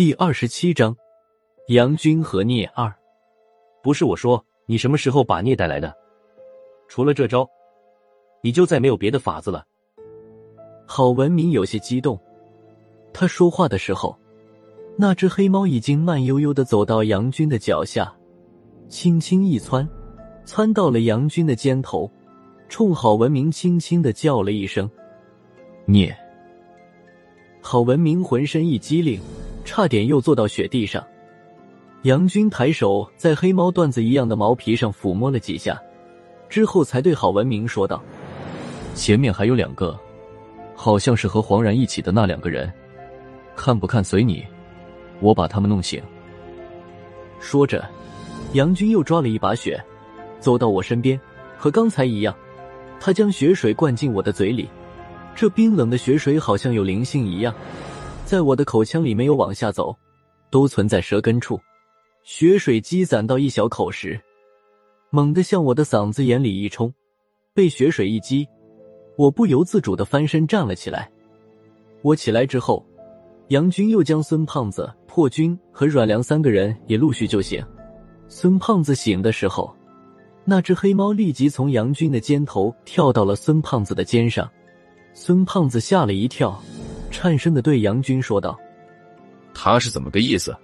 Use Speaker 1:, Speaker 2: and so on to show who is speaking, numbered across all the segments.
Speaker 1: 第二十七章，杨军和聂二。
Speaker 2: 不是我说，你什么时候把聂带来的？除了这招，你就再没有别的法子了。
Speaker 1: 郝文明有些激动，他说话的时候，那只黑猫已经慢悠悠的走到杨军的脚下，轻轻一窜，窜到了杨军的肩头，冲郝文明轻轻的叫了一声“聂”。郝文明浑身一激灵。差点又坐到雪地上，杨军抬手在黑猫段子一样的毛皮上抚摸了几下，之后才对郝文明说道：“前面还有两个，好像是和黄然一起的那两个人，看不看随你，我把他们弄醒。”说着，杨军又抓了一把雪，走到我身边，和刚才一样，他将雪水灌进我的嘴里，这冰冷的雪水好像有灵性一样。在我的口腔里没有往下走，都存在舌根处。血水积攒到一小口时，猛地向我的嗓子眼里一冲，被血水一击，我不由自主的翻身站了起来。我起来之后，杨军又将孙胖子、破军和阮良三个人也陆续救醒。孙胖子醒的时候，那只黑猫立即从杨军的肩头跳到了孙胖子的肩上，孙胖子吓了一跳。颤声的对杨军说道：“
Speaker 3: 他是怎么个意思？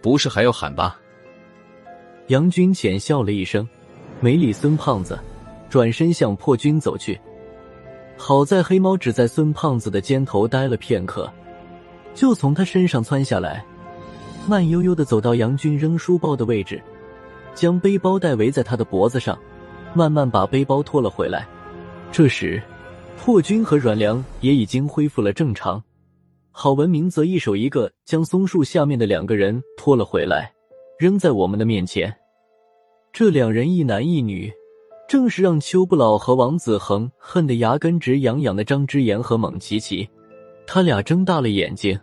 Speaker 3: 不是还要喊吧？”
Speaker 1: 杨军浅笑了一声，没理孙胖子，转身向破军走去。好在黑猫只在孙胖子的肩头待了片刻，就从他身上窜下来，慢悠悠的走到杨军扔书包的位置，将背包带围在他的脖子上，慢慢把背包拖了回来。这时。破军和阮良也已经恢复了正常，郝文明则一手一个将松树下面的两个人拖了回来，扔在我们的面前。这两人一男一女，正是让邱不老和王子恒恨得牙根直痒痒的张之言和蒙奇奇。他俩睁大了眼睛，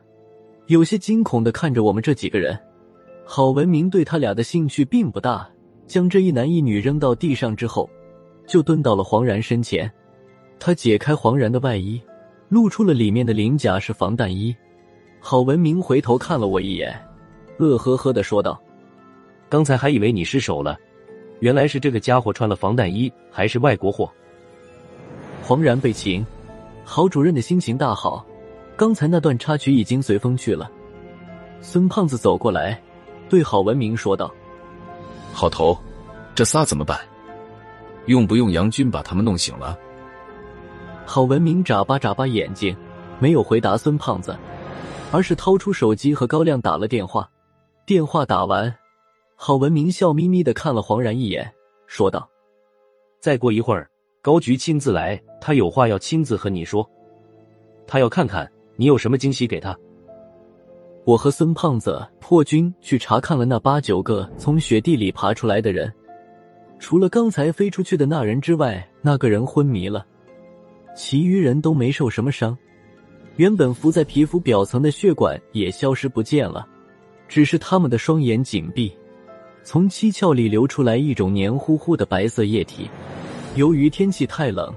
Speaker 1: 有些惊恐的看着我们这几个人。郝文明对他俩的兴趣并不大，将这一男一女扔到地上之后，就蹲到了黄然身前。他解开黄然的外衣，露出了里面的鳞甲是防弹衣。郝文明回头看了我一眼，乐呵呵的说道：“
Speaker 2: 刚才还以为你失手了，原来是这个家伙穿了防弹衣，还是外国货。”
Speaker 1: 黄然被擒，郝主任的心情大好。刚才那段插曲已经随风去了。孙胖子走过来，对郝文明说道：“
Speaker 3: 郝头，这仨怎么办？用不用杨军把他们弄醒了？”
Speaker 1: 郝文明眨巴眨巴眼睛，没有回答孙胖子，而是掏出手机和高亮打了电话。电话打完，郝文明笑眯眯的看了黄然一眼，说道：“
Speaker 2: 再过一会儿，高局亲自来，他有话要亲自和你说。他要看看你有什么惊喜给他。”
Speaker 1: 我和孙胖子、破军去查看了那八九个从雪地里爬出来的人，除了刚才飞出去的那人之外，那个人昏迷了。其余人都没受什么伤，原本浮在皮肤表层的血管也消失不见了，只是他们的双眼紧闭，从七窍里流出来一种黏糊糊的白色液体。由于天气太冷，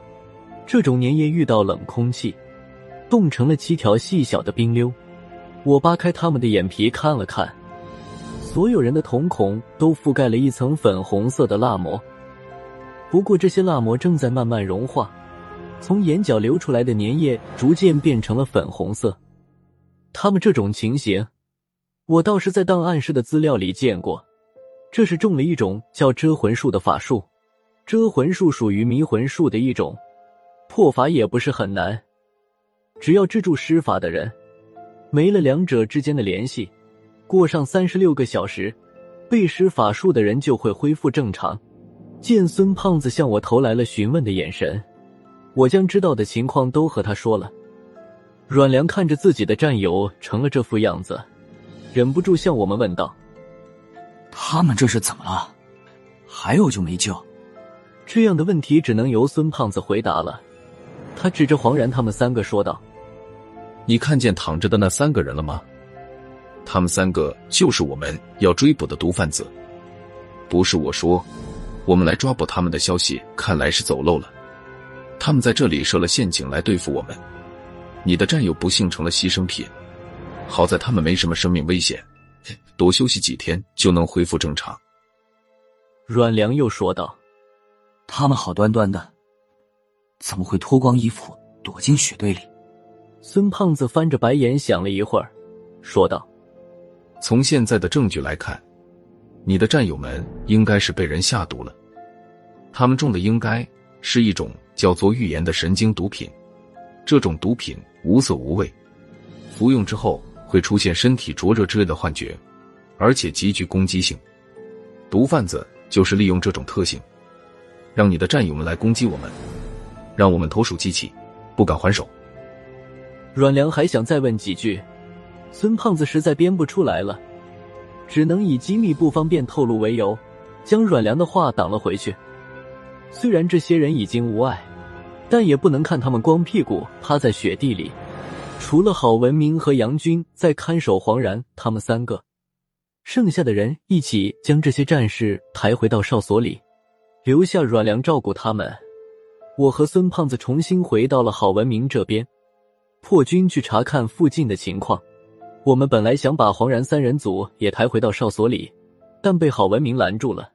Speaker 1: 这种粘液遇到冷空气，冻成了七条细小的冰溜。我扒开他们的眼皮看了看，所有人的瞳孔都覆盖了一层粉红色的蜡膜，不过这些蜡膜正在慢慢融化。从眼角流出来的粘液逐渐变成了粉红色。他们这种情形，我倒是在档案室的资料里见过。这是中了一种叫遮魂术的法术。遮魂术属于迷魂术的一种，破法也不是很难。只要制住施法的人，没了两者之间的联系，过上三十六个小时，被施法术的人就会恢复正常。见孙胖子向我投来了询问的眼神。我将知道的情况都和他说了。阮良看着自己的战友成了这副样子，忍不住向我们问道：“
Speaker 4: 他们这是怎么了？还有就没救？”
Speaker 1: 这样的问题只能由孙胖子回答了。他指着黄然他们三个说道：“
Speaker 3: 你看见躺着的那三个人了吗？他们三个就是我们要追捕的毒贩子。不是我说，我们来抓捕他们的消息，看来是走漏了。”他们在这里设了陷阱来对付我们，你的战友不幸成了牺牲品。好在他们没什么生命危险，多休息几天就能恢复正常。
Speaker 1: 阮良又说道：“
Speaker 4: 他们好端端的，怎么会脱光衣服躲进雪堆里？”
Speaker 1: 孙胖子翻着白眼想了一会儿，说道：“
Speaker 3: 从现在的证据来看，你的战友们应该是被人下毒了。他们中的应该是一种叫做预言的神经毒品。这种毒品无色无味，服用之后会出现身体灼热之类的幻觉，而且极具攻击性。毒贩子。”就是利用这种特性，让你的战友们来攻击我们，让我们投鼠忌器，不敢还手。
Speaker 1: 阮良还想再问几句，孙胖子实在编不出来了，只能以机密不方便透露为由，将阮良的话挡了回去。虽然这些人已经无碍，但也不能看他们光屁股趴在雪地里，除了郝文明和杨军在看守黄然他们三个。剩下的人一起将这些战士抬回到哨所里，留下阮良照顾他们。我和孙胖子重新回到了郝文明这边，破军去查看附近的情况。我们本来想把黄然三人组也抬回到哨所里，但被郝文明拦住了。